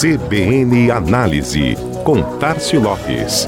CBN Análise, com Tarcio Lopes.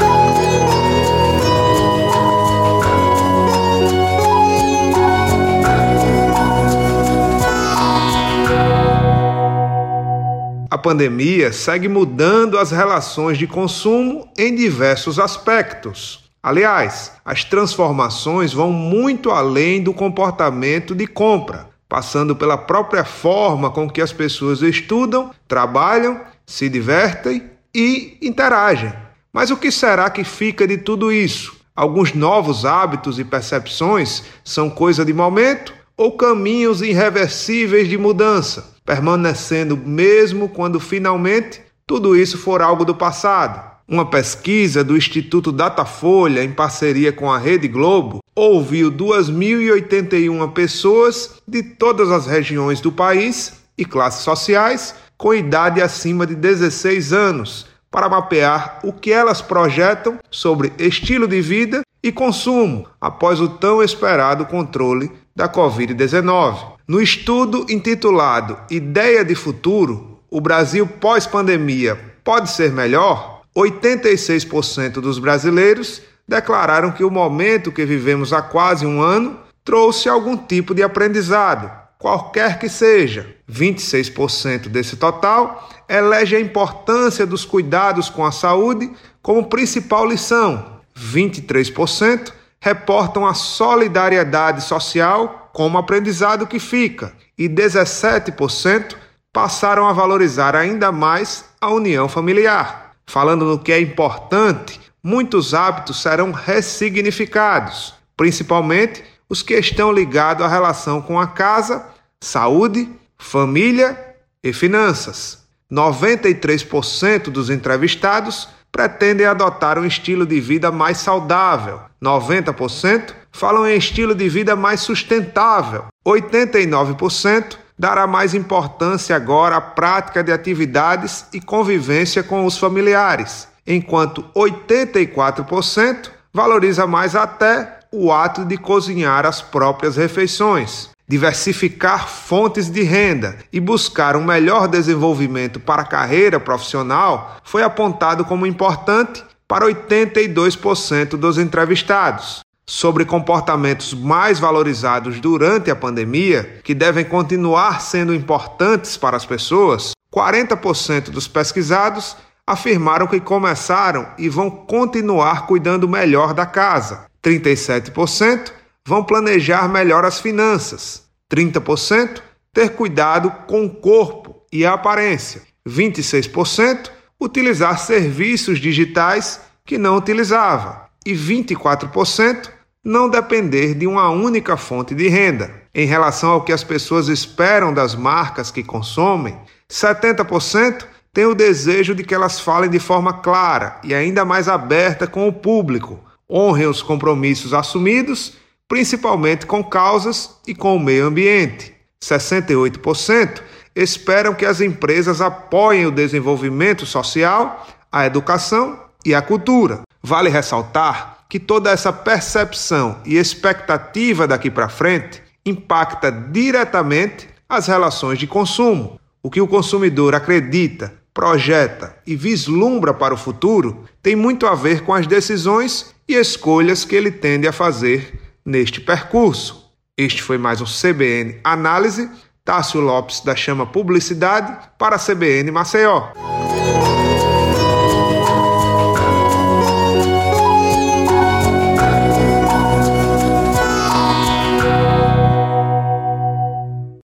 A pandemia segue mudando as relações de consumo em diversos aspectos. Aliás, as transformações vão muito além do comportamento de compra, passando pela própria forma com que as pessoas estudam, trabalham, se divertem e interagem. Mas o que será que fica de tudo isso? Alguns novos hábitos e percepções são coisa de momento ou caminhos irreversíveis de mudança? permanecendo mesmo quando finalmente tudo isso for algo do passado. Uma pesquisa do Instituto Datafolha, em parceria com a Rede Globo, ouviu 2.081 pessoas de todas as regiões do país e classes sociais com idade acima de 16 anos para mapear o que elas projetam sobre estilo de vida e consumo após o tão esperado controle da Covid-19. No estudo intitulado Ideia de Futuro: O Brasil pós-pandemia pode ser melhor? 86% dos brasileiros declararam que o momento que vivemos há quase um ano trouxe algum tipo de aprendizado, qualquer que seja. 26% desse total elege a importância dos cuidados com a saúde como principal lição. 23% reportam a solidariedade social como aprendizado que fica, e 17% passaram a valorizar ainda mais a união familiar. Falando no que é importante, muitos hábitos serão ressignificados, principalmente os que estão ligados à relação com a casa, saúde, família e finanças. 93% dos entrevistados pretendem adotar um estilo de vida mais saudável. 90% falam em estilo de vida mais sustentável. 89% dará mais importância agora à prática de atividades e convivência com os familiares, enquanto 84% valoriza mais até o ato de cozinhar as próprias refeições. Diversificar fontes de renda e buscar um melhor desenvolvimento para a carreira profissional foi apontado como importante para 82% dos entrevistados sobre comportamentos mais valorizados durante a pandemia, que devem continuar sendo importantes para as pessoas, 40% dos pesquisados afirmaram que começaram e vão continuar cuidando melhor da casa. 37% vão planejar melhor as finanças. 30% ter cuidado com o corpo e a aparência. 26% utilizar serviços digitais que não utilizava e 24% não depender de uma única fonte de renda. Em relação ao que as pessoas esperam das marcas que consomem, 70% têm o desejo de que elas falem de forma clara e ainda mais aberta com o público, honrem os compromissos assumidos, principalmente com causas e com o meio ambiente. 68% esperam que as empresas apoiem o desenvolvimento social, a educação e a cultura. Vale ressaltar que toda essa percepção e expectativa daqui para frente impacta diretamente as relações de consumo. O que o consumidor acredita, projeta e vislumbra para o futuro tem muito a ver com as decisões e escolhas que ele tende a fazer neste percurso. Este foi mais um CBN Análise. Tássio Lopes da Chama Publicidade para a CBN Maceió.